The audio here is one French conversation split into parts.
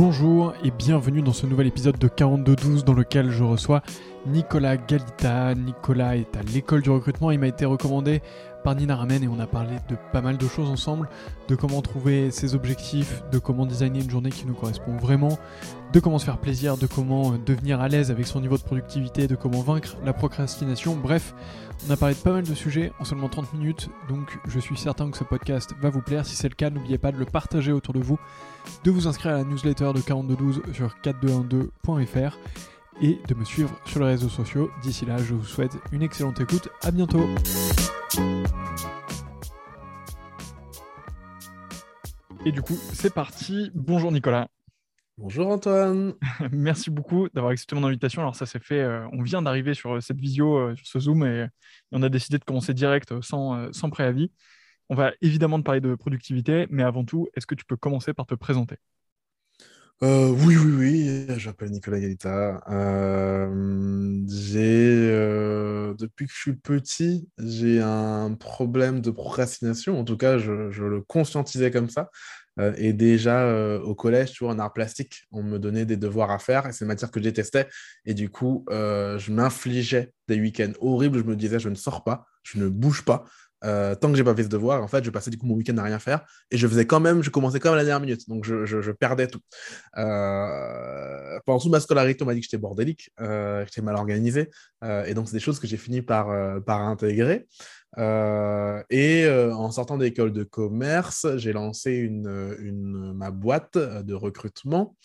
Bonjour et bienvenue dans ce nouvel épisode de 4212 dans lequel je reçois Nicolas Galita. Nicolas est à l'école du recrutement, il m'a été recommandé Nina Ramen et on a parlé de pas mal de choses ensemble, de comment trouver ses objectifs, de comment designer une journée qui nous correspond vraiment, de comment se faire plaisir, de comment euh, devenir à l'aise avec son niveau de productivité, de comment vaincre la procrastination. Bref, on a parlé de pas mal de sujets en seulement 30 minutes, donc je suis certain que ce podcast va vous plaire. Si c'est le cas, n'oubliez pas de le partager autour de vous, de vous inscrire à la newsletter de 4212 sur 4212.fr et de me suivre sur les réseaux sociaux. D'ici là, je vous souhaite une excellente écoute. À bientôt. Et du coup, c'est parti. Bonjour Nicolas. Bonjour Antoine. Merci beaucoup d'avoir accepté mon invitation. Alors ça s'est fait, euh, on vient d'arriver sur euh, cette visio, euh, sur ce Zoom, et, on a décidé de commencer direct sans, sans préavis. On va évidemment te parler de productivité, mais avant tout, est-ce que tu peux commencer par te présenter? Euh, oui, oui, oui, j'appelle Nicolas Galita. Euh, j'ai, euh, depuis que je suis petit, j'ai un problème de procrastination. En tout cas, je, le conscientisais comme ça. et déjà au collège, tu vois, en art plastique, on me donnait des devoirs à faire et c'est une matière que je détestais. Et du coup, je m'infligeais des week-ends horribles. Je me disais, je ne sors pas, je ne bouge pas. Euh, tant que j'ai pas fait ce devoir, en fait, je passais du coup mon week-end à rien faire et je faisais quand même, je commençais quand même à la dernière minute, donc je, je, perdais tout. Euh, pendant toute ma scolarité, on m'a dit que j'étais bordélique, euh, que j'étais mal organisé, et donc c'est des choses que j'ai fini par, par intégrer. Euh, et euh, en sortant d'école de commerce, j'ai lancé une, une, ma boîte de recrutement.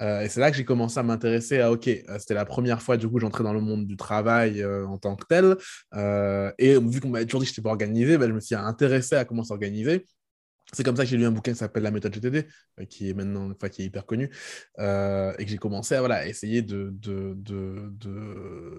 Euh, et c'est là que j'ai commencé à m'intéresser à, OK, c'était la première fois, du coup, j'entrais dans le monde du travail en tant que tel. et vu qu'on m'avait toujours dit que je n'étais pas organisé, ben, je me suis intéressé à comment s'organiser. C'est comme ça que j'ai lu un bouquin qui s'appelle La méthode GTD, euh, qui est maintenant, enfin, qui est hyper connu, euh, et que j'ai commencé à voilà, essayer de, de, de,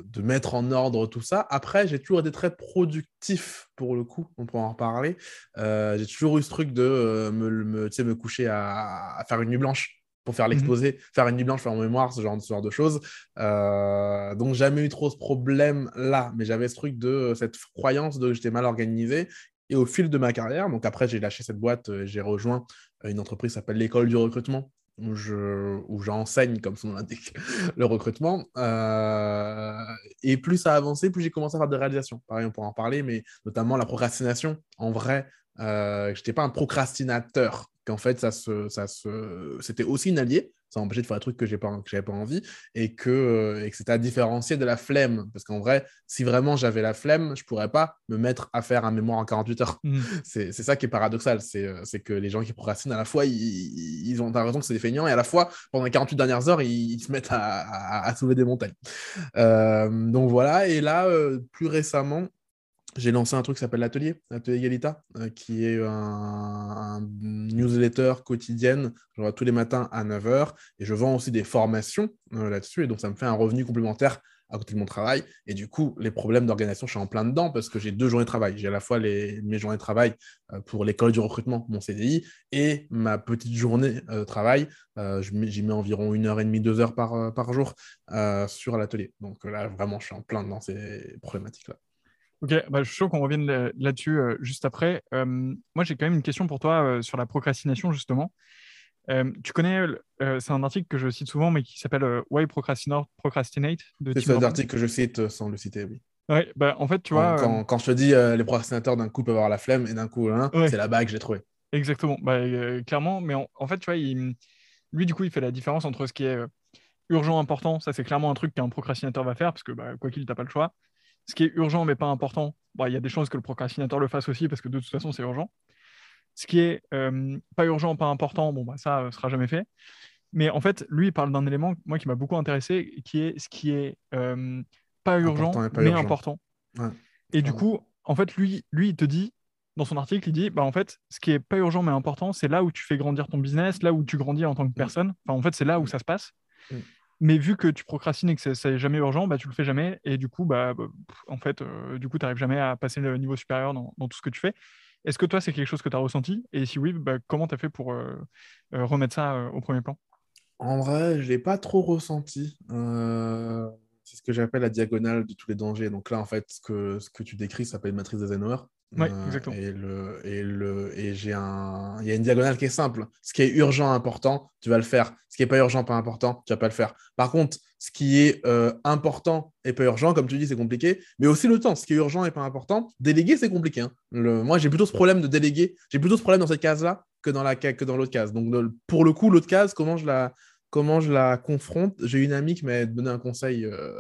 de, mettre en ordre tout ça. Après, j'ai toujours été très productif, pour le coup, on pourra en reparler. Euh, j'ai toujours eu ce truc de me, me, me coucher à, à, faire une nuit blanche pour faire mmh l'exposé, faire une nuit blanche, faire mon mémoire, ce genre, ce genre de choses. donc, jamais eu trop ce problème-là, mais j'avais ce truc de cette croyance de j'étais mal organisé et au fil de ma carrière, donc après j'ai lâché cette boîte, euh, j'ai rejoint euh, une entreprise qui s'appelle l'école du recrutement, où, je, où j'enseigne, comme son nom l'indique, le recrutement. Euh, et plus ça a avancé, plus j'ai commencé à faire des réalisations. Pareil, on pourra en parler, mais notamment la procrastination. En vrai, je n'étais pas un procrastinateur, qu'en fait, ça se, ça se... c'était aussi une allié ça empêchait de faire des trucs que je n'avais pas envie et que, euh, et que c'était à différencier de la flemme. Parce qu'en vrai, si vraiment j'avais la flemme, je pourrais pas me mettre à faire un mémoire en 48 heures. Mmh. C'est ça qui est paradoxal. Euh, c'est que les gens qui procrastinent, à la fois, ils, ils ont raison que c'est des feignants et à la fois, pendant les 48 dernières heures, ils, se mettent à, à, soulever des montagnes. Euh, donc voilà. Et là, plus récemment, j'ai lancé un truc qui s'appelle l'atelier, l'atelier Galita, euh, qui est un, newsletter quotidienne, vois tous les matins à 9h, et je vends aussi des formations euh, là-dessus, et donc ça me fait un revenu complémentaire à côté de mon travail. Et du coup, les problèmes d'organisation, je suis en plein dedans parce que j'ai deux journées de travail. J'ai à la fois les, mes journées de travail euh, pour l'école du recrutement, mon CDI, et ma petite journée de travail. J'y mets environ une heure et demie, deux heures par, par jour sur l'atelier. Donc là, vraiment, je suis en plein dans ces problématiques-là. Ok, bah, je suis sûr qu'on revienne là-dessus euh, juste après. Euh, moi, j'ai quand même une question pour toi euh, sur la procrastination, justement. tu connais, c'est un article que je cite souvent, mais qui s'appelle Why Procrastinate C'est un article que je cite sans le citer, oui. Ouais, bah, en fait, tu vois. Quand, quand, je te dis les procrastinateurs d'un coup peuvent avoir la flemme et d'un coup, hein, c'est là-bas que j'ai trouvé. Exactement, bah, clairement. Mais en, fait, tu vois, lui, du coup, il fait la différence entre ce qui est urgent, important. Ça, c'est clairement un truc qu'un procrastinateur va faire, parce que bah, quoi qu'il, n'as pas le choix ce qui est urgent mais pas important, bah, il y a des chances que le procrastinateur le fasse aussi parce que de toute façon, c'est urgent. Ce qui est euh, pas urgent, pas important, bon, bah, ça ne euh, sera jamais fait. Mais en fait, lui, il parle d'un élément, moi, qui m'a beaucoup intéressé, qui est ce qui est euh, pas urgent, mais important. Et du coup, en fait, lui, lui, il te dit, dans son article, il dit, bah, en fait, ce qui est pas urgent, mais important, c'est là où tu fais grandir ton business, là où tu grandis en tant que mm. personne. Enfin, en fait, c'est là où mm. ça se passe. Mais vu que tu procrastines et que c'est jamais urgent, bah, tu le fais jamais. Et du coup, bah, bah en fait, euh, du coup, tu n'arrives jamais à passer le niveau supérieur dans, tout ce que tu fais. Est-ce que toi, c'est quelque chose que tu as ressenti? Et si oui, bah, comment tu as fait pour euh, euh, remettre ça au premier plan? En vrai, je ne l'ai pas trop ressenti. c'est ce que j'appelle la diagonale de tous les dangers. Donc là, en fait, ce que, ce que tu décris s'appelle matrice d'Eisenhower. Ouais, Euh, exactement. et le, et le, et j'ai un, il y a une diagonale qui est simple. Ce qui est urgent, important, tu vas le faire. Ce qui n'est pas urgent, pas important, tu vas pas le faire. Par contre, ce qui est euh, important et pas urgent, comme tu dis, c'est compliqué. Mais aussi le temps. Ce qui est urgent et pas important, déléguer, c'est compliqué. hein. Le, moi, j'ai plutôt ce problème de déléguer. J'ai plutôt ce problème dans cette case-là que dans la ca- que dans l'autre case. Donc, pour le coup, l'autre case, comment je la, comment je la confronte? J'ai une amie qui m'a donné un conseil euh,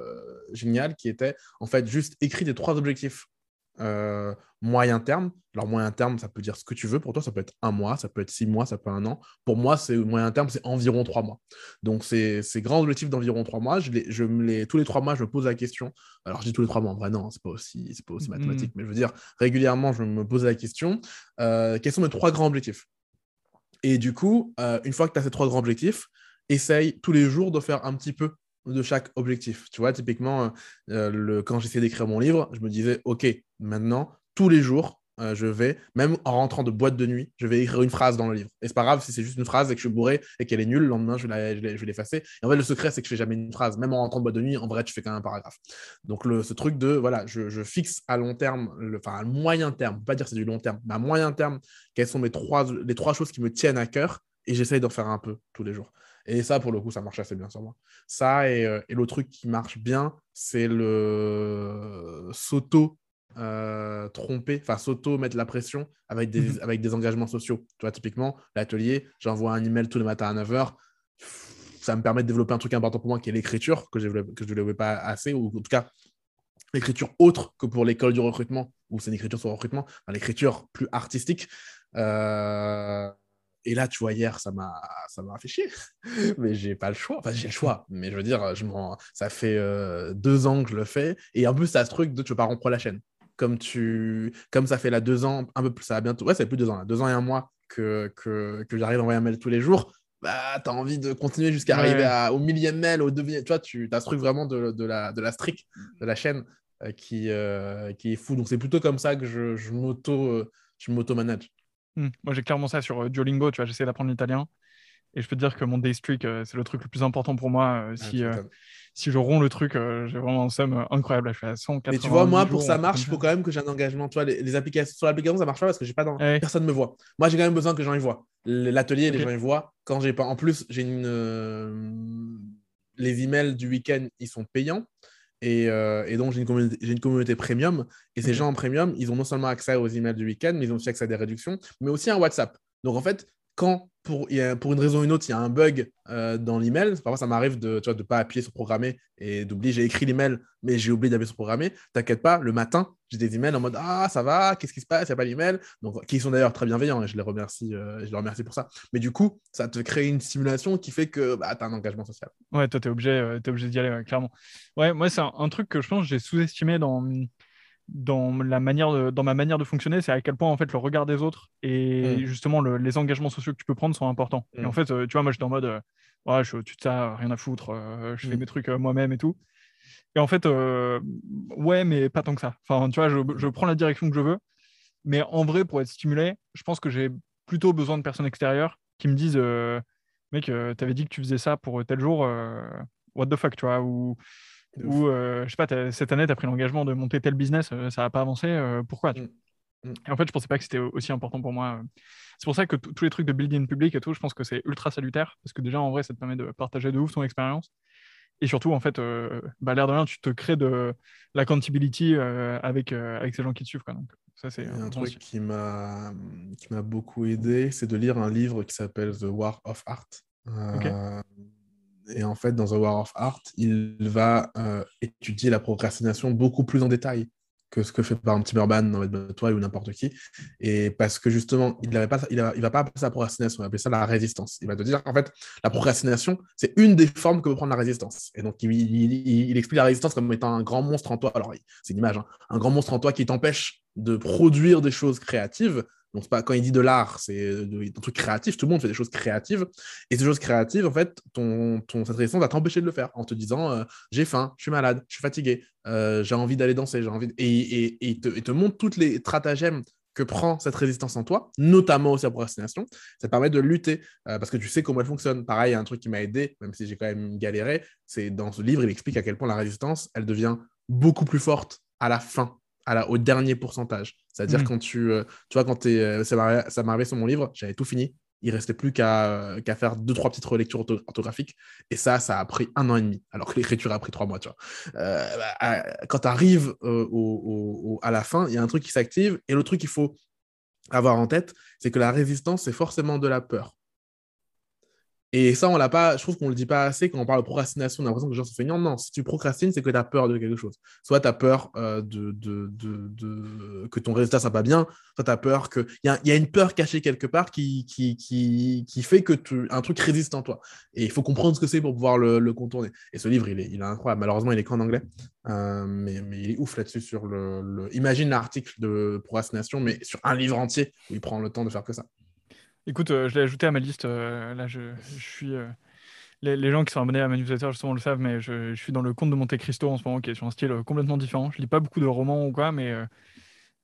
génial qui était en fait juste écrit des trois objectifs euh, moyen terme. Alors, moyen terme, ça peut dire ce que tu veux. Pour toi, ça peut être un mois, ça peut être six mois, ça peut être un an. Pour moi, c'est moyen terme, c'est environ trois mois. Donc, c'est ces grands objectifs d'environ trois mois. Je les, je me les, tous les trois mois, je me pose la question. Alors, je dis tous les trois mois, en vrai, non, c'est pas aussi, pas aussi Mhm. mathématique. Mais je veux dire, régulièrement, je me pose la question euh, quels sont mes trois grands objectifs? Et du coup, euh, une fois que tu as ces trois grands objectifs, essaye tous les jours de faire un petit peu de chaque objectif. Tu vois, typiquement, euh, euh, le, quand j'essayais d'écrire mon livre, je me disais, OK, maintenant, tous les jours, euh, je vais, même en rentrant de boîte de nuit, je vais écrire une phrase dans le livre. Et c'est pas grave si c'est juste une phrase et que je suis bourré et qu'elle est nulle, le lendemain, je vais je je l'effacer. Et en fait, le secret, c'est que je fais jamais une phrase. Même en rentrant de boîte de nuit, en vrai, tu fais quand même un paragraphe. Donc, le, ce truc de, voilà, je, je fixe à long terme, enfin, à moyen terme, pas dire c'est du long terme, mais à moyen terme, quelles sont mes trois, les trois choses qui me tiennent à cœur et j'essaye d'en faire un peu tous les jours. Et ça, pour le coup, ça marche assez bien sur moi. Ça, et, euh, et le truc qui marche bien, c'est le s'auto euh, tromper, enfin s'auto mettre la pression avec des, Mhm. avec des engagements sociaux. Tu vois, typiquement, l'atelier, j'envoie un email tous les matins à 9h. Ça me permet de développer un truc important pour moi qui est l'écriture, que je ne développais pas assez, ou en tout cas l'écriture autre que pour l'école du recrutement, où c'est une écriture sur le recrutement, enfin, l'écriture plus artistique. Euh, Et là, tu vois, hier, ça m'a, ça m'a fait chier. mais j'ai pas le choix. Enfin, j'ai le choix. Mais je veux dire, je ça fait euh, deux ans que je le fais. Et en plus, ça ce truc de tu veux pas rompre la chaîne. Comme, tu... Comme ça fait là deux ans, un peu plus, ça va bientôt. Ouais, ça fait plus de deux ans, là. deux ans et un mois que, que, que j'arrive à envoyer un mail tous les jours. Bah, tu as envie de continuer jusqu'à Ouais. arriver à- au millième mail, au deuxième. Tu vois, tu as ce truc vraiment de, de, la, de la streak, de la chaîne euh, qui, euh, qui est fou. Donc, c'est plutôt comme ça que je, je m'auto, je m'auto-manage. Hmm. Moi, j'ai clairement ça sur euh, Duolingo. Tu vois, j'essaie d'apprendre l'italien. Et je peux te dire que mon day streak, euh, c'est le truc le plus important pour moi. Euh, Ah, si, euh, si je romps le truc, j'ai vraiment un somme incroyable. Je suis à 180 Mais tu vois, moi, pour ça marche, il faut quand même que j'ai un engagement. Tu vois, les, les applications, sur l'application, ça marche pas parce que j'ai pas Ouais. personne me voit. Moi, j'ai quand même besoin que les gens y voient. L'atelier, les gens y voient. Quand j'ai pas. En plus, j'ai une. Les emails du week-end, ils sont payants. Et, euh, et donc, j'ai une, communauté, j'ai une communauté premium. Et ces gens en premium, ils ont non seulement accès aux emails du week-end, mais ils ont aussi accès à des réductions, mais aussi un WhatsApp. Donc, en fait, quand pour, pour une raison ou une autre, il y a un bug euh, dans l'email, parfois ça m'arrive de ne de pas appuyer sur programmer et d'oublier, j'ai écrit l'email, mais j'ai oublié d'appuyer sur programmer. T'inquiète pas, le matin, j'ai des emails en mode Ah, ça va, qu'est-ce qui se passe? Il n'y a pas l'email. Donc, qui sont d'ailleurs très bienveillants je les remercie, euh, je les remercie pour ça. Mais du coup, ça te crée une stimulation qui fait que bah, tu as un engagement social. Ouais, toi, t'es obligé, euh, obligé d'y aller, ouais, clairement. Ouais, moi, c'est un, un truc que je pense que j'ai sous-estimé dans, dans, la manière de- dans ma manière de fonctionner, c'est à quel point, en fait, le regard des autres et Mm. justement le- les engagements sociaux que tu peux prendre sont importants. Et en fait, euh, tu vois, moi, j'étais en mode, euh, ouais, je de ça, rien à foutre, euh, je fais Mm. mes trucs euh, moi-même et tout. Et en fait, ouais, mais pas tant que ça. Enfin, tu vois, je, je prends la direction que je veux, mais en vrai, pour être stimulé, je pense que j'ai plutôt besoin de personnes extérieures qui me disent, mec, t'avais dit que tu faisais ça pour tel jour, what the fuck, tu vois, ou, ou euh, je sais pas, cette année, tu as pris l'engagement de monter tel business, euh, ça n'a pas avancé, euh, pourquoi tu Mm. Mm. Et en fait, je pensais pas que c'était aussi important pour moi. C'est pour ça que tous les trucs de building public et tout, je pense que c'est ultra salutaire, parce que déjà, en vrai, ça te permet de partager de ouf ton expérience. Et surtout, en fait, euh, bah, l'air de rien, tu te crées de l'accountability euh, avec, euh, avec ces gens qui te suivent. Quoi. Donc, ça, c'est un truc qui m'a qui m'a beaucoup aidé, c'est de lire un livre qui s'appelle The War of Art. Et en fait, dans The War of Art, il va euh, étudier la procrastination beaucoup plus en détail que ce que fait par exemple Timmerman dans Toile ou n'importe qui. Et parce que justement, il ne il il va pas appeler ça la procrastination, il va appeler ça la résistance. Il va te dire qu'en fait, la procrastination, c'est une des formes que peut prendre la résistance. Et donc, il explique la résistance comme étant un grand monstre en toi. Alors, c'est une image, hein, un grand monstre en toi qui t'empêche de produire des choses créatives. Donc, pas quand il dit de l'art, c'est de- un truc créatif. Tout le monde fait des choses créatives. Et ces choses créatives, en fait, ton, cette résistance va t'empêcher de le faire en te disant euh, j'ai faim, je suis malade, je suis fatigué, euh, j'ai envie d'aller danser, j'ai envie. Et, et, et te, montre toutes les stratagèmes que prend cette résistance en toi, notamment aussi la procrastination. Ça te permet de lutter euh, parce que tu sais comment elle fonctionne. Pareil, il y a un truc qui m'a aidé, même si j'ai quand même galéré, c'est dans ce livre, il explique à quel point la résistance, elle devient beaucoup plus forte à la fin à la, au dernier pourcentage. C'est-à-dire Mm. quand tu, euh, tu vois, quand t'es, euh, ça m'est arrivé sur mon livre, j'avais tout fini. Il restait plus qu'à euh, faire deux, trois petites relectures ortho- orthographiques. Et ça, ça a pris un an et demi, alors que l'écriture a pris trois mois, tu vois. Euh, bah, quand tu arrives à la fin, il y a un truc qui s'active. Et le truc qu'il faut avoir en tête, c'est que la résistance, c'est forcément de la peur. Et ça, on l'a pas, je trouve qu'on le dit pas assez quand on parle de procrastination. On a l'impression que les gens sont feignants. Non, si tu procrastines, c'est que tu as peur de quelque chose. Soit tu as peur euh, de, de, de, de- que ton résultat soit pas bien, soit tu as peur que. Il y a, une peur cachée quelque part qui, qui, qui, qui fait que un truc résiste en toi. Et il faut comprendre ce que c'est pour pouvoir le, le contourner. Et ce livre, il est, il est incroyable. Malheureusement, il est qu'en anglais. Euh, mais, mais il est ouf là-dessus. Sur le, le- Imagine l'article de procrastination, mais sur un livre entier où il prend le temps de faire que ça. Écoute, euh, je l'ai ajouté à ma liste. euh, là, je, je suis. euh, les, les gens qui sont abonnés à ma newsletter, justement, le savent, mais je, je suis dans le conte de Monte Cristo en ce moment, qui est sur un style euh, complètement différent. Je lis pas beaucoup de romans ou quoi, mais, euh,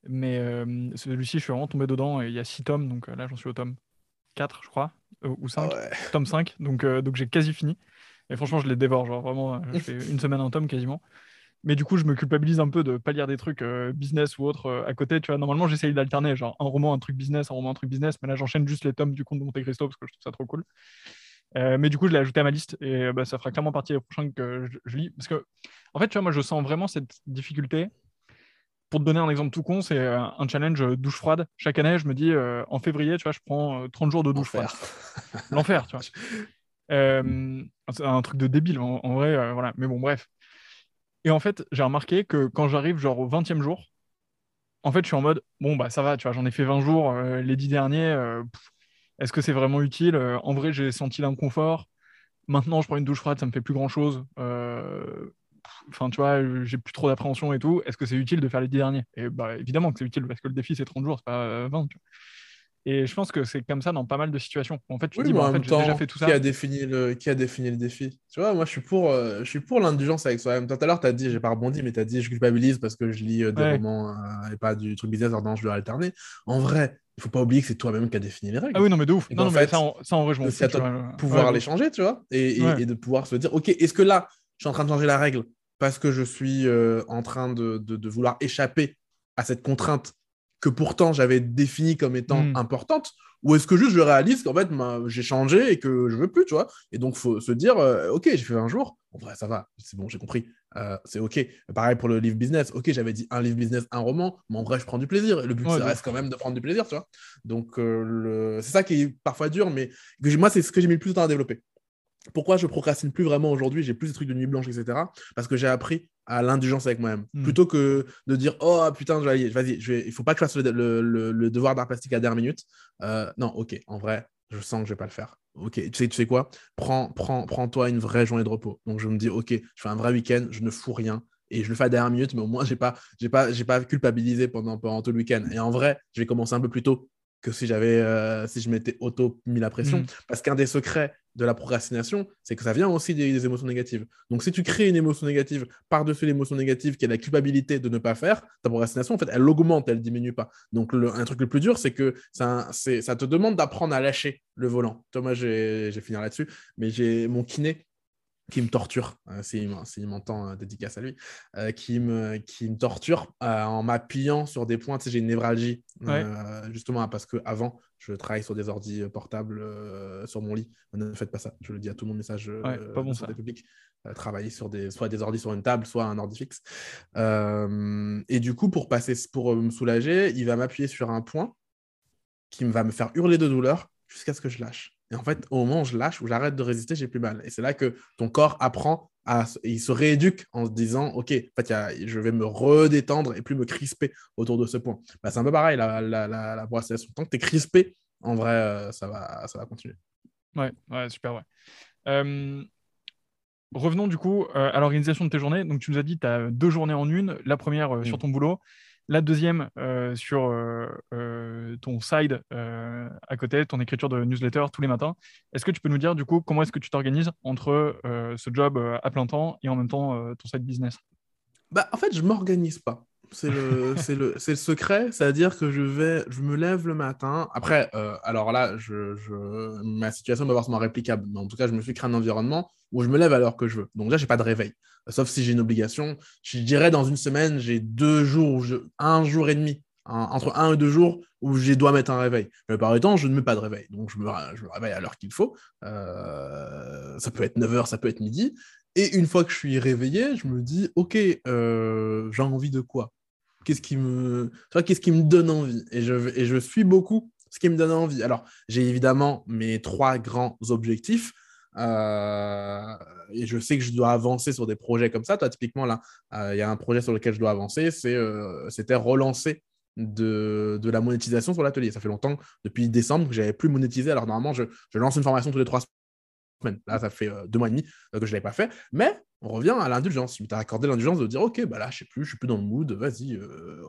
mais euh, celui-ci, je suis vraiment tombé dedans. Et il y a six tomes, donc euh, là, j'en suis au tome 4, je crois, euh, ou 5. Ah ouais. Tome 5, donc, euh, donc j'ai quasi fini. Et franchement, je les dévore, genre vraiment, euh, je fais une semaine un tome quasiment. Mais du coup, je me culpabilise un peu de pas lire des trucs euh, business ou autre euh, à côté. Tu vois, normalement, j'essaye d'alterner, genre un roman, un truc business, un roman, un truc business. Mais là, j'enchaîne juste les tomes du conte de Monte Cristo parce que je trouve ça trop cool. Euh, mais du coup, je l'ai ajouté à ma liste et bah, ça fera clairement partie des prochains que je, je lis. Parce que, en fait, tu vois, moi, je sens vraiment cette difficulté. Pour te donner un exemple tout con, c'est un challenge douche froide. Chaque année, je me dis, en février, tu vois, je prends euh, 30 jours de douche froide. L'enfer, tu vois. Euh, c'est un truc de débile, en, en vrai, euh, voilà. Mais bon, bref. Et en fait, j'ai remarqué que quand j'arrive genre au 20e jour, en fait, je suis en mode, bon, bah ça va, tu vois, j'en ai fait 20 jours, euh, les 10 derniers, euh, est-ce que c'est vraiment utile? Euh, en vrai, j'ai senti l'inconfort. Maintenant, je prends une douche froide, ça me fait plus grand-chose. Enfin, tu vois, j'ai plus trop d'appréhension et tout. Est-ce que c'est utile de faire les 10 derniers? Et bah évidemment que c'est utile parce que le défi, c'est 30 jours, c'est pas euh, 20, tu vois. Et je pense que c'est comme ça dans pas mal de situations. En fait, tu Oui, dis, mais bah, en en fait, j'ai déjà fait tout qui ça. a défini le, qui a défini le défi? Tu vois, moi, je suis pour, euh, je suis pour l'indulgence avec soi-même. Tout à l'heure, tu as dit, j'ai pas rebondi, mais tu as dit, je culpabilise parce que je lis euh, des Ouais. romans euh, et pas du truc business, alors non, je dois alterner. En vrai, il faut pas oublier que c'est toi-même qui a défini les règles. Ah oui, non, mais de ouf. Et Non, mais fait, ça, en, ça, en vrai, je m'en c'est à toi de pouvoir Ouais, les changer, tu vois, et, et- Ouais. et de pouvoir se dire, ok, est-ce que là, je suis en train de changer la règle parce que je suis en train de, de- de vouloir échapper à cette contrainte que pourtant j'avais définie comme étant Mm. importante, ou est-ce que juste je réalise qu'en fait ma- j'ai changé et que je veux plus, tu vois, et donc faut se dire, euh, ok, j'ai fait un jour, en vrai ça va, c'est bon, j'ai compris, Euh, c'est ok. Pareil pour le livre business, ok, j'avais dit un livre business, un roman, mais en vrai je prends du plaisir, le but Ouais, ça reste quand même de prendre du plaisir, tu vois? Donc euh, le- c'est ça qui est parfois dur, mais moi c'est ce que j'ai mis le plus de temps à développer. Pourquoi je procrastine plus vraiment aujourd'hui J'ai plus de trucs de nuit blanche, etc. Parce que j'ai appris à l'indulgence avec moi-même. Mm. Plutôt que de dire Oh putain, vas-y, je vais- il faut pas que je fasse le, le- le- le devoir d'art plastique à la dernière minute. Euh, non, ok, en vrai, je sens que je vais pas le faire. Ok, tu sais, tu sais quoi? Prends, prends, Prends-toi une vraie journée de repos. Donc je me dis Ok, je fais un vrai week-end, je ne fous rien. Et je le fais à la dernière minute, mais au moins, pas, j'ai pas, j'ai pas culpabilisé pendant, pendant tout le week-end. Et en vrai, je vais commencer un peu plus tôt que si j'avais, euh, si je m'étais auto mis la pression. Mm. Parce qu'un des secrets de la procrastination, c'est que ça vient aussi des, des émotions négatives. Donc, si tu crées une émotion négative par-dessus l'émotion négative qui est la culpabilité de ne pas faire, ta procrastination, en fait, elle augmente, elle diminue pas. Donc, le- un truc le plus dur, c'est que ça, c'est- ça te demande d'apprendre à lâcher le volant. J'ai j'ai fini là-dessus, mais j'ai mon kiné qui me torture, euh, s'il m'en- s'il m'entend, euh, dédicace à lui, euh, qui, me, qui me torture en m'appuyant sur des points. Tu sais, j'ai une névralgie, Ouais. justement, parce qu'avant, je travaille sur des ordis euh, portables sur mon lit. Ne faites pas ça. Je le dis à tout mon message Ouais, pas bon, ça. Euh, travailler sur des, soit des ordis sur une table, soit un ordi fixe. Et du coup, pour, passer, pour me soulager, il va m'appuyer sur un point qui va me faire hurler de douleur jusqu'à ce que je lâche. Et en fait, au moment où je lâche, où j'arrête de résister, j'ai plus mal. Et c'est là que ton corps apprend à, il se rééduque en se disant, ok, en fait, il y a- je vais me redétendre et plus me crisper autour de ce point. Bah, c'est un peu pareil la, la, la, la. Tant que tu es crispé, en vrai, euh, ça va, ça va continuer. Ouais, ouais, super, ouais. Euh, revenons du coup euh, à l'organisation de tes journées. Donc, tu nous as dit tu as deux journées en une. La première euh, sur Mm. ton boulot, la deuxième euh, sur euh, euh, ton side à côté, ton écriture de newsletter tous les matins. Est-ce que tu peux nous dire du coup comment est-ce que tu t'organises entre ce job à plein temps et en même temps ton side business? Bah, en fait, je m'organise pas. C'est le, le, le secret, c'est-à-dire que je vais, je me lève le matin. Après, euh, alors là, je, ma situation va forcément réplicable, mais en tout cas, je me suis créé un environnement où je me lève à l'heure que je veux. Donc là, j'ai pas de réveil, sauf si j'ai une obligation. Je dirais dans une semaine, j'ai deux jours, je, un jour et demi, entre un et deux jours où je dois mettre un réveil. Mais par temps, je ne mets pas de réveil, donc je me, je me réveille à l'heure qu'il faut. Euh, ça peut être 9h, ça peut être midi. Et une fois que je suis réveillé, je me dis, ok, euh, j'ai envie de quoi? Qu'est-ce qui me, qu'est-ce qui me donne envie et je, et je suis beaucoup ce qui me donne envie. Alors, j'ai évidemment mes trois grands objectifs. Euh, et je sais que je dois avancer sur des projets comme ça. Toi, typiquement, là, euh, il y a un projet sur lequel je dois avancer, euh, c'était relancer de, de, la monétisation sur l'atelier. Ça fait longtemps, depuis décembre, que je n'avais plus monétisé. Alors, normalement, je, je, lance une formation tous les trois Là, ça fait deux mois et demi que je ne l'avais pas fait. Mais on revient à l'indulgence. Tu as accordé l'indulgence de dire, OK, bah là, je sais plus, je suis plus dans le mood, vas-y. Euh,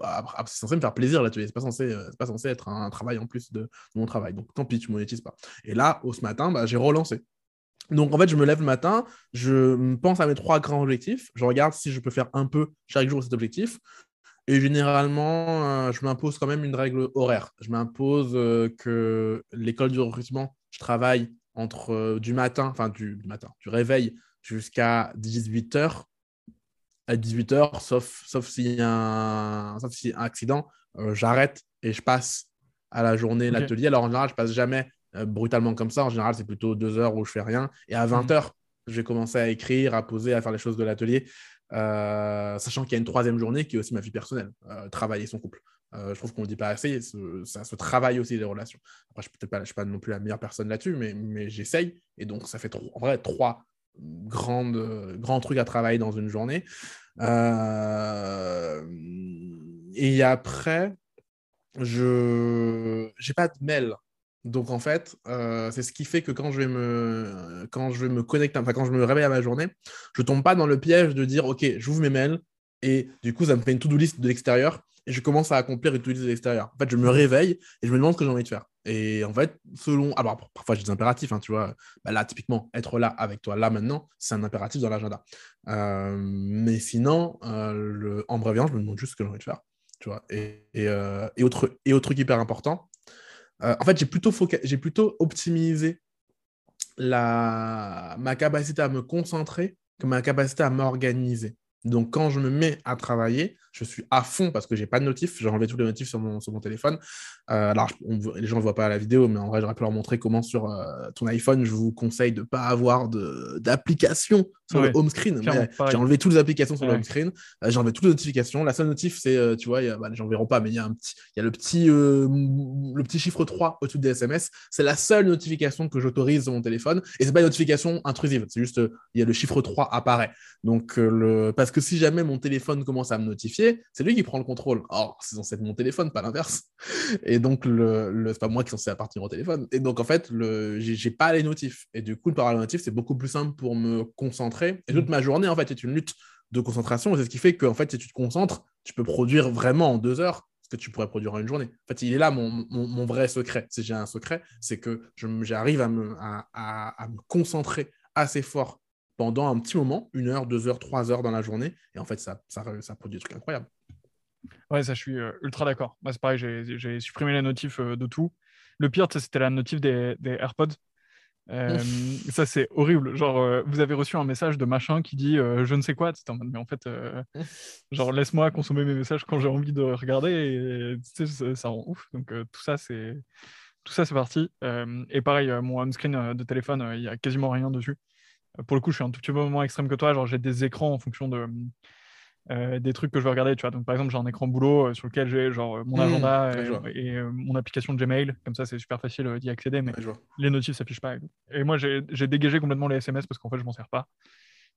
c'est censé me faire plaisir l'atelier, c'est pas censé, euh, pas censé être un, travail en plus de, mon travail. Donc tant pis, tu monétises pas. Et là, au ce matin, bah, j'ai relancé. Donc en fait, je me lève le matin, je pense à mes trois grands objectifs, je regarde si je peux faire un peu chaque jour cet objectif. Et généralement, euh, je m'impose quand même une règle horaire. Je m'impose que l'école du recrutement, je travaille entre du matin, enfin du, du matin, du réveil jusqu'à 18h. À 18h, sauf, sauf s'il y, a un, sauf si un accident, euh, j'arrête et je passe à la journée l'atelier. Alors en général, je passe jamais euh, brutalement comme ça. En général, c'est plutôt deux heures où je fais rien. Et à 20h, mhm. je vais commencer à écrire, à poser, à faire les choses de l'atelier. Euh, sachant qu'il y a une troisième journée qui est aussi ma vie personnelle, travailler son couple. je trouve qu'on ne dit pas assez, ça se travaille aussi les relations. Après, je ne suis, pas non plus la meilleure personne là-dessus, mais, j'essaye. Et donc, ça fait en vrai trois, grande, grand truc à travailler dans une journée. Euh, et après, je n'ai pas de mail. Donc en fait, euh, c'est ce qui fait que quand je vais me, quand je vais me connecter, enfin quand je me réveille à ma journée, je tombe pas dans le piège de dire ok, j'ouvre mes mails et du coup ça me fait une to-do list de l'extérieur et je commence à accomplir une to-do list de l'extérieur. En fait, je me réveille et je me demande ce que j'ai envie de faire. Et en fait, selon. Alors, parfois, j'ai des impératifs, hein, tu vois. Bah, là, typiquement, être là avec toi, là, maintenant, c'est un impératif dans l'agenda. Euh, mais sinon, euh, le... en breviant, je me demande juste ce que j'ai envie de faire. Tu vois. Et, et, et, autre, et autre truc hyper important, en fait, j'ai plutôt, plutôt optimisé ma capacité à me concentrer que ma capacité à m'organiser. Donc, quand je me mets à travailler, je suis à fond parce que j'ai pas de notif. J'ai enlevé tous les notifs sur mon, sur mon téléphone. Euh, alors, les gens ne voient pas la vidéo, mais en vrai, j'aurais pu leur montrer comment sur euh, ton iPhone, je vous conseille de ne pas avoir d'application sur le home screen. J'ai enlevé toutes les applications sur le home screen. Euh, j'ai enlevé toutes les notifications. La seule notif, c'est, tu vois, bah, les gens ne verront pas, mais il y a, un petit, y a le, petit, le petit chiffre 3 au-dessus des SMS. C'est la seule notification que j'autorise sur mon téléphone. Et c'est pas une notification intrusive. C'est juste, il y a le chiffre 3 apparaît. Donc, le... parce que si jamais mon téléphone commence à me notifier, c'est lui qui prend le contrôle. Or, c'est censé être mon téléphone, pas l'inverse. Et donc, le, le c'est pas moi qui suis censé appartenir au téléphone. Et donc, en fait, le, j'ai, pas les notifs. Et du coup, le parallèle notif, c'est beaucoup plus simple pour me concentrer. Et toute ma journée, en fait, est une lutte de concentration. C'est ce qui fait que, en fait, si tu te concentres, tu peux produire vraiment en deux heures ce que tu pourrais produire en une journée. En fait, il est là mon, mon, vrai secret. Si j'ai un secret, c'est que j'arrive à me, à, à, à me concentrer assez fort pendant un petit moment, une heure, deux heures, trois heures dans la journée. Et en fait, ça, ça, ça produit des trucs incroyables. Ouais, ça, je suis euh, ultra d'accord. C'est pareil, j'ai supprimé les notifs euh, de tout. Le pire, c'était la notif des, des AirPods. Euh, ça, c'est horrible. Genre, vous avez reçu un message de machin qui dit je ne sais quoi. En mode, mais en fait, genre, laisse-moi consommer mes messages quand j'ai envie de regarder. Et, ça, rend ouf. Donc, tout ça, c'est. Tout ça, c'est parti. et pareil, mon on-screen de téléphone, il n'y a quasiment rien dessus. Euh, pour le coup, je suis un tout petit peu moins extrême que toi. Genre, j'ai des écrans en fonction de, euh, des trucs que je veux regarder. Tu vois. Donc, par exemple, j'ai un écran boulot euh, sur lequel j'ai genre mon mmh, agenda et, mon application de Gmail. Comme ça, c'est super facile d'y accéder, mais les notifs s'affichent pas. Et moi, j'ai dégagé complètement les SMS parce qu'en fait, je m'en sers pas.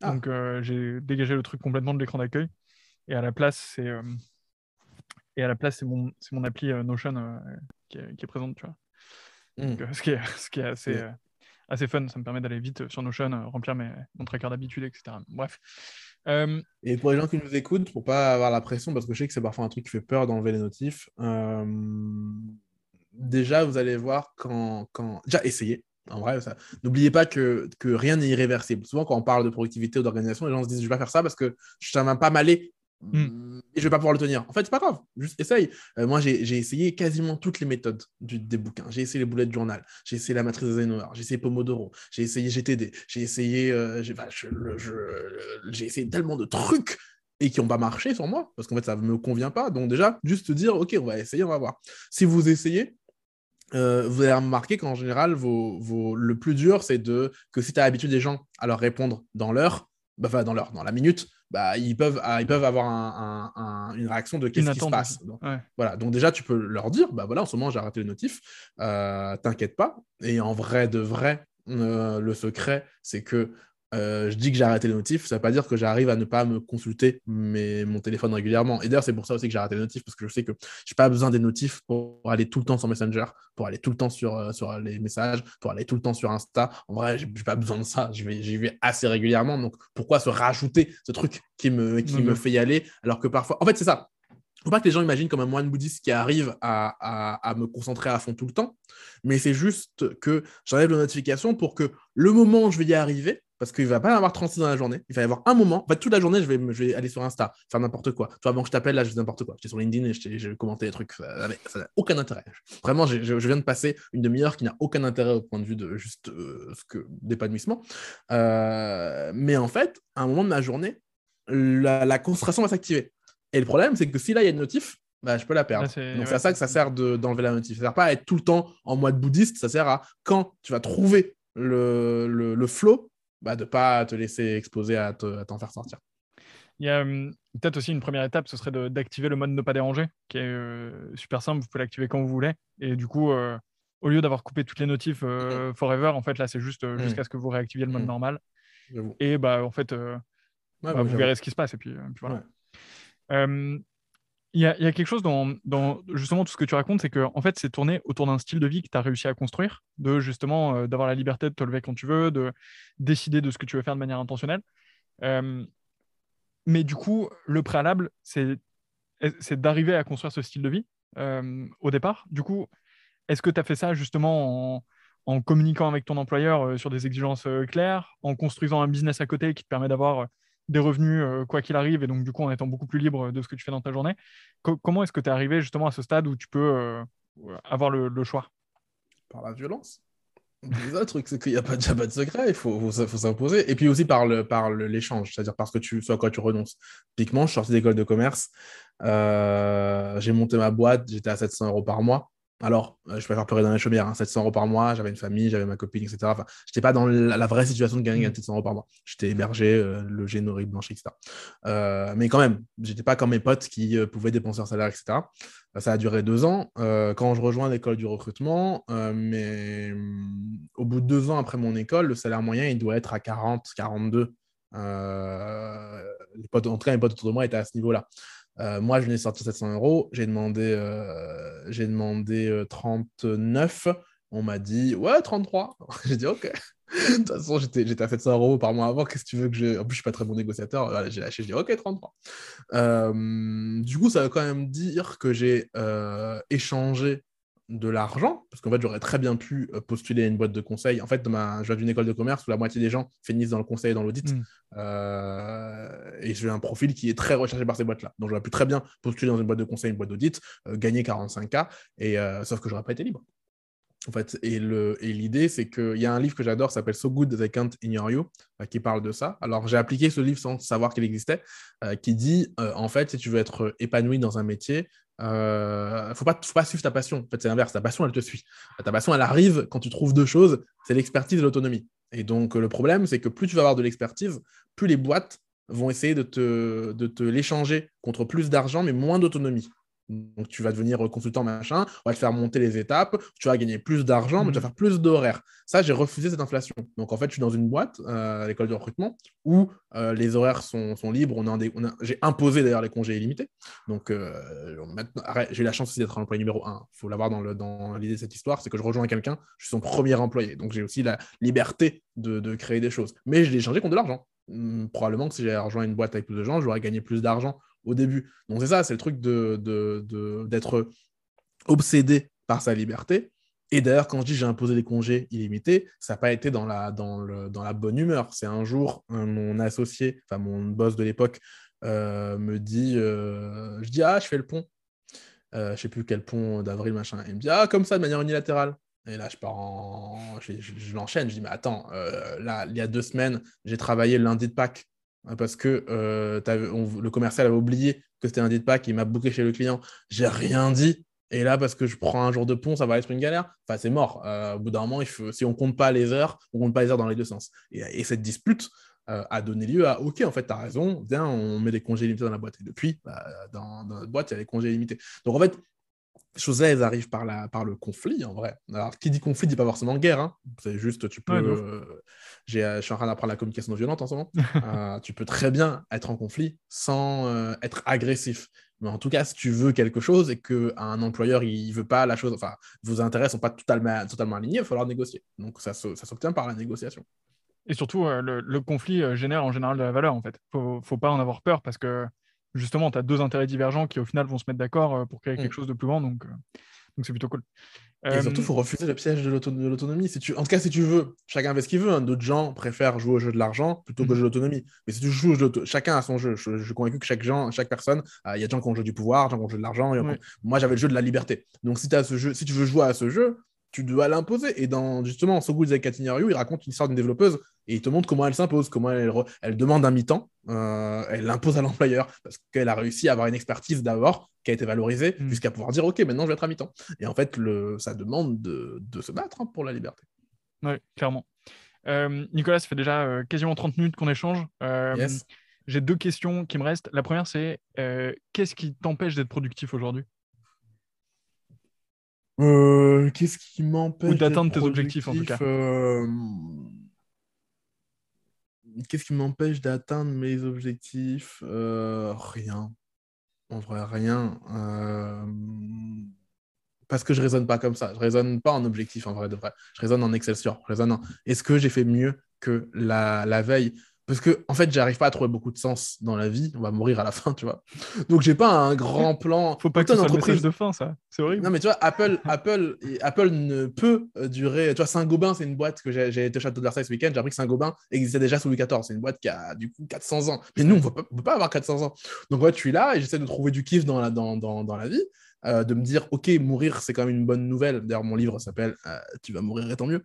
Ah. Donc, j'ai dégagé le truc complètement de l'écran d'accueil. Et à la place, c'est et à la place, c'est mon, mon appli Notion qui est, qui, est, présente, tu vois. Mmh. Donc, ce, qui est, ce qui est assez, assez fun. Ça me permet d'aller vite sur Notion, euh, remplir mes, mon tracker d'habitude, etc. Bref. Euh, Et pour les gens qui nous écoutent, pour pas avoir la pression, parce que je sais que c'est parfois un truc qui fait peur d'enlever les notifs, euh, déjà, vous allez voir quand. quand... Déjà, essayez. En vrai, n'oubliez pas que, que rien n'est irréversible. Souvent, quand on parle de productivité ou d'organisation, les gens se disent Je vais pas faire ça parce que ça va pas m'aller Mm. Et je vais pas pouvoir le tenir. En fait, c'est pas grave. Juste essaye. Euh, moi, j'ai essayé quasiment toutes les méthodes du, des bouquins. J'ai essayé les boulettes de journal. J'ai essayé la matrice Eisenhower. J'ai essayé Pomodoro. J'ai essayé GTD. J'ai essayé. Euh, j'ai essayé tellement de trucs et qui n'ont pas marché sur moi parce qu'en fait, ça ne me convient pas. Donc, déjà, juste dire, OK, on va essayer, on va voir. Si vous essayez, euh, vous allez remarquer qu'en général, vos, vos... le plus dur, c'est que si tu as l'habitude des gens à leur répondre dans l'heure, bah, enfin dans l'heure, dans la minute, bah, ils, peuvent, ah, ils peuvent avoir un, une réaction de qu'est-ce qui se passe. Donc, voilà. Donc déjà, tu peux leur dire, bah voilà, en ce moment, j'ai arrêté le notif, euh, t'inquiète pas. Et en vrai de vrai, euh, le secret, c'est que euh, je dis que j'ai arrêté les notifs, ça ne veut pas dire que j'arrive à ne pas me consulter mes, mon téléphone régulièrement. Et d'ailleurs, c'est pour ça aussi que j'ai arrêté les notifs, parce que je sais que je n'ai pas besoin des notifs pour aller tout le temps sur Messenger, pour aller tout le temps sur, euh, sur les messages, pour aller tout le temps sur Insta. En vrai, je n'ai pas besoin de ça. J'y vais, vais assez régulièrement. Donc, pourquoi se rajouter ce truc qui me, qui me fait y aller alors que parfois. En fait, c'est ça faut pas que les gens imaginent comme un moine bouddhiste qui arrive à, à, me concentrer à fond tout le temps, mais c'est juste que j'enlève la notification pour que le moment où je vais y arriver, parce qu'il va pas y avoir 36 dans la journée. Il va y avoir un moment. En fait, toute la journée, je vais, je vais aller sur Insta, faire n'importe quoi. Tu vois, avant que je t'appelle, là, je fais n'importe quoi. J'étais sur LinkedIn et j'ai commenté des trucs. Ça n'a aucun intérêt. Vraiment, je, viens de passer une demi-heure qui n'a aucun intérêt au point de vue de juste euh, ce que d'épanouissement. Euh, mais en fait, à un moment de ma journée, la, concentration va s'activer. Et le problème, c'est que si là, il y a une notif, bah, je peux la perdre. Donc, c'est à ça que ça sert d'enlever la notif. Ça sert pas à être tout le temps en mode bouddhiste. Ça sert à quand tu vas trouver le, le, le flow, bah, de ne pas te laisser exposer à t'en faire sortir. Il y a hum, peut-être aussi une première étape, ce serait d'activer le mode ne pas déranger, qui est euh, super simple, vous pouvez l'activer quand vous voulez. Et du coup, euh, au lieu d'avoir coupé toutes les notifs euh, forever, en fait, là, c'est juste mm. jusqu'à ce que vous réactiviez le mode mm. normal. Et bah, en fait, bah, vous verrez ce qui se passe. Et puis, voilà. Hum, il y, a, quelque chose dans, justement tout ce que tu racontes, c'est que en fait, c'est tourné autour d'un style de vie que tu as réussi à construire, de justement euh, d'avoir la liberté de te lever quand tu veux, de décider de ce que tu veux faire de manière intentionnelle. Euh, mais du coup, le préalable, c'est d'arriver à construire ce style de vie euh, au départ. Du coup, est-ce que tu as fait ça justement en, en communiquant avec ton employeur sur des exigences claires, en construisant un business à côté qui te permet d'avoir des revenus euh, quoi qu'il arrive, et donc du coup en étant beaucoup plus libre de ce que tu fais dans ta journée. comment est-ce que tu es arrivé justement à ce stade où tu peux euh, avoir le, choix? Par la violence. Le truc, c'est qu'il n'y a pas, déjà pas de secret, il faut, s'imposer. Et puis aussi par, le, par l'échange, c'est-à-dire parce que tu à quoi tu renonces. Typiquement, je suis sorti d'école de commerce, euh, j'ai monté ma boîte, j'étais à 700 euros par mois. Alors, euh, je préfère pleurer dans la chaumière, 700 hein. euros par mois, j'avais une famille, j'avais ma copine, etc. Enfin, je n'étais pas dans la, vraie situation de gagner 700 mmh. euros par mois. J'étais hébergé, euh, logé, nourri, blanchi, etc. Euh, mais quand même, j'étais pas comme mes potes qui pouvaient dépenser un salaire, etc. Ça a duré deux ans. quand je rejoins l'école du recrutement, mais mmh, au bout de deux ans après mon école, le salaire moyen, il doit être à 40, 42. les potes, en tout cas, mes potes autour de moi étaient à ce niveau-là. Euh, moi, je venais sortir 700 euros. J'ai demandé, euh, j'ai demandé 39. Euh, On m'a dit, ouais, 33. j'ai dit, OK. de toute façon, j'étais, à 700 euros par mois avant. Qu'est-ce que tu veux que je. En plus, je suis pas très bon négociateur. j'ai lâché, j'ai dit, OK, 33. du coup, ça veut quand même dire que j'ai échangé de l'argent, parce qu'en fait, j'aurais très bien pu euh, postuler à une boîte de conseil. En fait, ma... je viens d'une école de commerce où la moitié des gens finissent dans le conseil et dans l'audit. Mm. Euh, et j'ai un profil qui est très recherché par ces boîtes-là. Donc, j'aurais pu très bien postuler dans une boîte de conseil, une boîte d'audit, euh, gagner 45K, et, sauf que j'aurais pas été libre. En fait, et l'idée, c'est qu'il y a un livre que j'adore, s'appelle So Good They Can't Ignore You, qui parle de ça. Alors, j'ai appliqué ce livre sans savoir qu'il existait, qui dit, en fait, si tu veux être épanoui dans un métier, euh, faut pas, faut pas suivre ta passion. En fait, c'est l'inverse. Ta passion, elle te suit. Ta passion, elle arrive quand tu trouves deux choses c'est l'expertise et l'autonomie. Et donc, le problème, c'est que plus tu vas avoir de l'expertise, plus les boîtes vont essayer de te, de te l'échanger contre plus d'argent, mais moins d'autonomie. Donc, tu vas devenir consultant, machin, on va te faire monter les étapes, tu vas gagner plus d'argent, mais tu vas mm. faire plus d'horaires. Ça, j'ai refusé cette inflation. Donc, en fait, je suis dans une boîte, euh, à l'école de recrutement, où euh, les horaires sont, libres. On j'ai imposé d'ailleurs les congés illimités. Donc, euh, j'ai eu la chance aussi d'être un employé numéro un. Il faut l'avoir dans, dans l'idée de cette histoire, c'est que je rejoins quelqu'un, je suis son premier employé. Donc, j'ai aussi la liberté de, créer des choses. Mais je l'ai changé contre de l'argent. Hum, probablement que si j'avais rejoint une boîte avec plus de gens, j'aurais gagné plus d'argent au début. Donc c'est ça, c'est le truc d'être de, de, obsédé par sa liberté. Et d'ailleurs, quand je dis j'ai imposé des congés illimités, ça n'a pas été dans la, dans, le, dans la bonne humeur. C'est un jour, mon associé, enfin mon boss de l'époque, me dit, je dis, ah, je fais le pont. je sais plus quel pont d'avril, machin. Il me dit, ah, comme ça, de manière unilatérale. Et là, je pars en. Je, l'enchaîne. Je dis, mais attends, là, il y a deux semaines, j'ai travaillé lundi de Pâques parce que le commercial avait oublié que c'était un lundi de Pâques. Il m'a booké chez le client. J'ai rien dit. Et là, parce que je prends un jour de pont, ça va être une galère. Enfin, c'est mort. Euh, au bout d'un moment, si on compte pas les heures, on compte pas les heures dans les deux sens. Et, cette dispute euh, a donné lieu à OK, en fait, tu as raison, viens, on met des congés limités dans la boîte. Et depuis, bah, dans, dans, notre boîte, il y a des congés limités. Donc, en fait, ces choses-là, elles arrivent par, la, par le conflit, en vrai. Alors, qui dit conflit dit pas forcément guerre. Hein. C'est juste, tu peux. Euh, je suis en train d'apprendre la communication non violente en ce moment. tu peux très bien être en conflit sans être agressif. Mais en tout cas, si tu veux quelque chose et qu'un employeur il veut pas la chose, enfin, vos intérêts sont pas totalement, totalement alignés, il va falloir négocier. Donc ça, ça s'obtient par la négociation. Et surtout, euh, le, conflit euh, génère en général de la valeur, en fait. Faut, faut pas en avoir peur parce que justement, tu as deux intérêts divergents qui au final vont se mettre d'accord euh, pour créer quelque mm. chose de plus grand. Donc, donc c'est plutôt cool. Et surtout, il faut refuser le piège de l'autonomie. Si tu... En tout cas, si tu veux, chacun fait ce qu'il veut. Hein. D'autres gens préfèrent jouer au jeu de l'argent plutôt que au mhm. jeu de l'autonomie. Mais si tu joues au jeu de... chacun a son jeu. Je, suis convaincu que chaque, gens, chaque personne, euh, il y a des gens qui ont le jeu du pouvoir, des gens qui ont le jeu de l'argent. Moi, j'avais le jeu de la liberté. Donc, si, as ce jeu... si tu veux jouer à ce jeu, tu dois l'imposer. Et dans justement, So Good il raconte une histoire d'une développeuse et il te montre comment elle s'impose, comment elle, elle, demande un mi-temps, euh, elle l'impose à l'employeur parce qu'elle a réussi à avoir une expertise d'abord qui a été valorisée mm. jusqu'à pouvoir dire ok, maintenant je vais être à mi-temps. Et en fait, le, ça demande de, de se battre hein, pour la liberté. Oui, clairement. Euh, Nicolas, ça fait déjà euh, quasiment 30 minutes qu'on échange. J'ai deux questions qui me restent. La première, c'est qu'est-ce qui t'empêche d'être productif aujourd'hui? Euh, qu'est-ce qui m'empêche Ou d'atteindre tes objectifs en tout cas euh, Qu'est-ce qui m'empêche d'atteindre mes objectifs euh, Rien. En vrai, rien. Parce que je raisonne pas comme ça. Je raisonne pas en objectif en vrai de vrai. Je raisonne en Excelsior. Je raisonne en est-ce que j'ai fait mieux que la, la veille? Parce que, en fait, j'arrive pas à trouver beaucoup de sens dans la vie. On va mourir à la fin, tu vois. Donc, j'ai pas un grand plan. Faut pas que ce soit de fin, ça. C'est horrible. Non, mais tu vois, Apple, Apple, Apple ne peut euh, durer. Tu vois, Saint-Gobain, c'est une boîte que j'ai été au château de Versailles ce week-end. J'ai appris que Saint-Gobain existait déjà sous Louis XIV. C'est une boîte qui a, du coup, 400 ans. Mais nous, on ne peut pas avoir 400 ans. Donc, ouais, je suis là et j'essaie de trouver du kiff dans la, dans, dans, dans la vie. Euh, de me dire, OK, mourir, c'est quand même une bonne nouvelle. D'ailleurs, mon livre s'appelle euh, Tu vas mourir et tant mieux,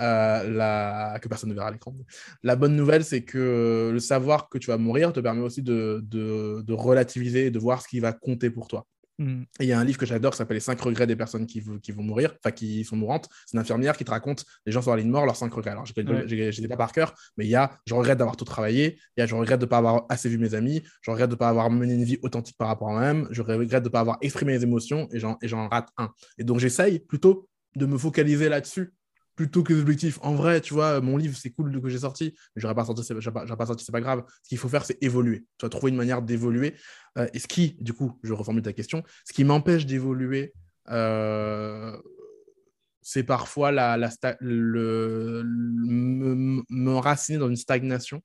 euh, la... que personne ne verra à l'écran. La bonne nouvelle, c'est que le savoir que tu vas mourir te permet aussi de, de, de relativiser et de voir ce qui va compter pour toi. Mm. il y a un livre que j'adore qui s'appelle Les 5 regrets des personnes qui, qui vont mourir, enfin qui sont mourantes. C'est une infirmière qui te raconte les gens sur la ligne mort, leurs 5 regrets. Alors, je n'étais pas par cœur, mais il y a je regrette d'avoir tout travaillé, il y a je regrette de ne pas avoir assez vu mes amis, je regrette de ne pas avoir mené une vie authentique par rapport à moi-même, je regrette de ne pas avoir exprimé mes émotions et j'en rate un. Et donc, j'essaye plutôt de me focaliser là-dessus plutôt que les objectifs. En vrai, tu vois, mon livre, c'est cool que j'ai sorti, mais j'aurais pas sorti, j'aurais pas, pas sorti, c'est pas grave. Ce qu'il faut faire, c'est évoluer. Tu vas trouver une manière d'évoluer. Euh, et ce qui, du coup, je reformule ta question, ce qui m'empêche d'évoluer, euh, c'est parfois la, la le, me, me, raciner dans une stagnation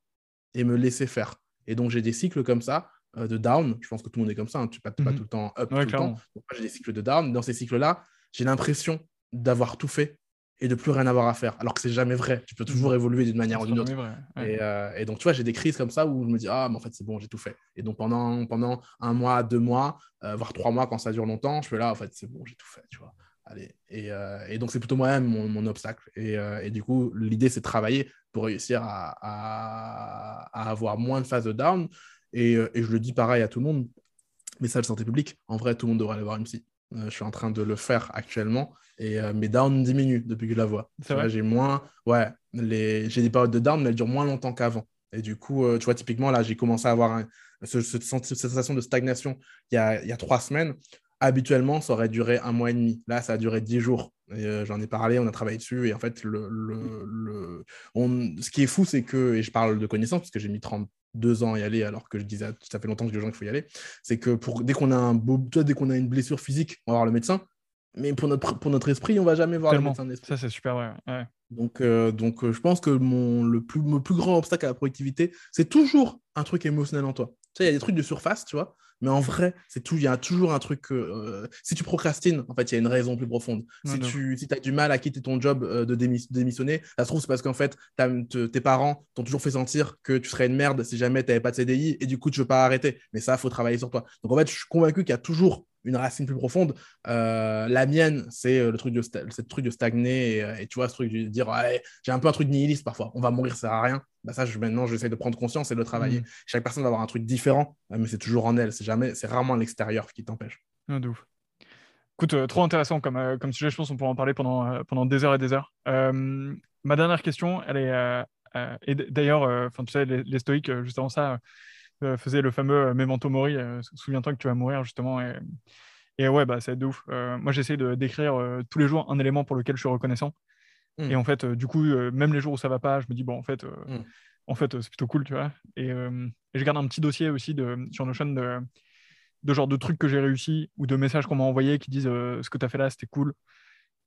et me laisser faire. Et donc, j'ai des cycles comme ça euh, de down. Je pense que tout le monde est comme ça. Hein. Tu ne pas, pas mhm. tout le temps up tout le temps. j'ai des cycles de down. Dans ces cycles-là, j'ai l'impression d'avoir tout fait et de plus rien avoir à faire. Alors que c'est jamais vrai. Tu peux toujours mmh. évoluer d'une manière ou d'une autre. Euh, et, donc, tu vois, j'ai des crises comme ça où je me dis, ah, mais en fait, c'est bon, j'ai tout fait. Et donc, pendant, pendant un mois, deux mois, euh, voire trois mois, quand ça dure longtemps, je fais là, en fait, c'est bon, j'ai tout fait, tu vois. Allez. Et, euh, donc, c'est plutôt moi-même mon, obstacle. Et, du coup, l'idée, c'est de travailler pour réussir à, avoir moins de phases de down. Et, je le dis pareil à tout le monde, mais ça, le santé publique, en vrai, tout le monde devrait aller voir une psy. Je suis en train de le faire actuellement. Et euh, mes downs diminuent depuis que je la vois. J'ai moins, ouais, les... j'ai des périodes de down, mais elles durent moins longtemps qu'avant. Et du coup, euh, tu vois, typiquement, là, j'ai commencé à avoir cette sensation de stagnation il y, a, il y a trois semaines. Habituellement, ça aurait duré un mois et demi. Là, ça a duré dix jours. Euh, j'en ai parlé, on a travaillé dessus. Et en fait, le, le, le... On... ce qui est fou, c'est que, et je parle de connaissance, parce que j'ai mis 32 ans à y aller, alors que je disais, ça fait longtemps que je dis aux gens qu'il faut y aller, c'est que pour, dès qu'on a, un beau... dès qu'on a une blessure physique, on va voir le médecin mais pour notre, pour notre esprit, on va jamais voir le médecin d'esprit. Ça, c'est super vrai. Donc, euh, donc euh, je pense que mon, le, plus, plus grand obstacle à la productivité, c'est toujours un truc émotionnel en toi. Tu sais, il y a des trucs de surface, tu vois, Mais en vrai, c'est tout. Il y a toujours un truc. euh, si tu procrastines, en fait, il y a une raison plus profonde. Si tu si as du mal à quitter ton job euh, de démis- démissionner, ça se trouve, c'est parce qu'en fait, tes parents t'ont toujours fait sentir que tu serais une merde si jamais tu n'avais pas de CDI et du coup, tu ne veux pas arrêter. Mais ça, il faut travailler sur toi. Donc, en fait, je suis convaincu qu'il y a toujours une racine plus profonde. Euh, la mienne, c'est le truc de, ce truc de stagner et, et tu vois, ce truc de dire, ouais, j'ai un peu un truc nihiliste parfois. On va mourir, ça sert à rien. Bah, ça, je, maintenant, j'essaie de prendre conscience et de le travailler. Mhm. Chaque personne va avoir un truc différent, euh, mais c'est toujours en elle. C'est jamais, c'est rarement l'extérieur qui t'empêche. Ah, de ouf. Écoute, euh, trop intéressant comme, euh, comme sujet, je pense qu'on pourra en parler pendant, euh, pendant des heures et des heures. Ma dernière question, elle est. et d'ailleurs, enfin, tu sais, les, les stoïques, juste avant ça, faisaient le fameux Memento Mori, souviens-toi que tu vas mourir, justement. Et, et ouais, bah, c'est de ouf. Moi, j'essaie de décrire tous les jours un élément pour lequel je suis reconnaissant. Mm. Et en fait, euh, du coup, euh, même les jours où ça va pas, je me dis, bon, en fait, euh, Mm. en fait, c'est plutôt cool, tu vois. Et, et je garde un petit dossier aussi de, sur Notion de, de genre de trucs que j'ai réussi ou de messages qu'on m'a envoyés qui disent ce que tu as fait là, c'était cool.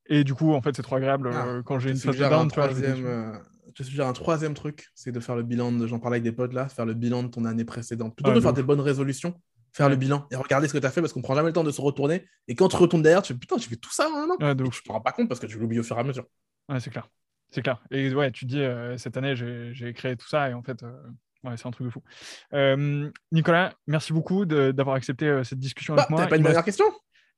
Et du coup, en fait, c'est trop agréable Ah, quand j'ai je une te phase de down, je je te suggère un troisième truc, c'est de faire le bilan de, j'en parlais avec des potes là, faire le bilan de ton année précédente. Plutôt Ah, que de faire ouf. des bonnes résolutions, faire le bilan et regarder ce que tu as fait parce qu'on prend jamais le temps de se retourner. Et quand tu retournes derrière, tu fais putain, j'ai fait tout ça en un an. Ouf. tu te rends pas compte parce que tu l'oublies au fur et à mesure. Ouais, c'est clair. C'est clair. Et ouais, tu te dis, euh, cette année, j'ai créé tout ça et en fait, euh, ouais, c'est un truc de fou. Euh, Nicolas, merci beaucoup de- d'avoir accepté euh, cette discussion Bah, avec moi. pas une me dernière reste- question?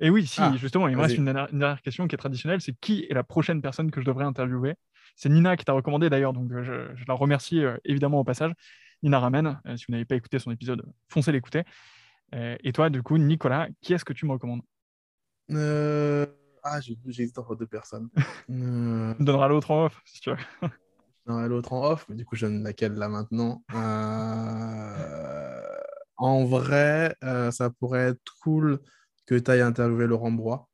Et oui, si, Ah, justement, il me reste une dernière, une dernière question qui est traditionnelle, c'est qui est la prochaine personne que je devrais interviewer? C'est Nina qui t'a recommandé d'ailleurs, donc je, je la remercie euh, évidemment au passage. Nina Ramen, euh, si vous n'avez pas écouté son épisode, foncez l'écouter. Euh, et toi, du coup, Nicolas, qui est-ce que tu me recommandes? Euh, Ah, j'ai- j'hésite entre deux personnes. Euh, Tu me donneras l'autre en off, si tu veux. Non, l'autre en off, mais du coup, je donne laquelle là maintenant. Euh, En vrai, euh, ça pourrait être cool que tu ailles interviewer Laurent Broy,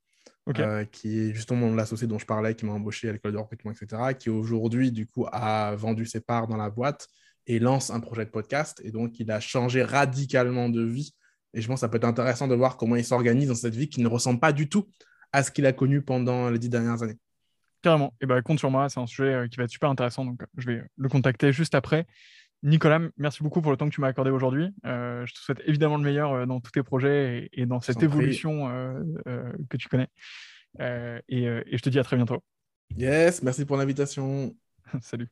Ok. euh, qui est justement l'associé dont je parlais, qui m'a embauché à l'école de recrutement, etc., qui aujourd'hui, du coup, a vendu ses parts dans la boîte et lance un projet de podcast. Et donc, il a changé radicalement de vie. Et je pense que ça peut être intéressant de voir comment il s'organise dans cette vie qui ne ressemble pas du tout à ce qu'il a connu pendant les dix dernières années. Carrément. Et ben, compte sur moi, c'est un sujet euh, qui va être super intéressant, donc euh, je vais le contacter juste après. Nicolas, merci beaucoup pour le temps que tu m'as accordé aujourd'hui. Euh, je te souhaite évidemment le meilleur dans tous tes projets et, et dans cette évolution euh, euh, que tu connais. Et, et je te dis à très bientôt. Yes, merci pour l'invitation. Salut.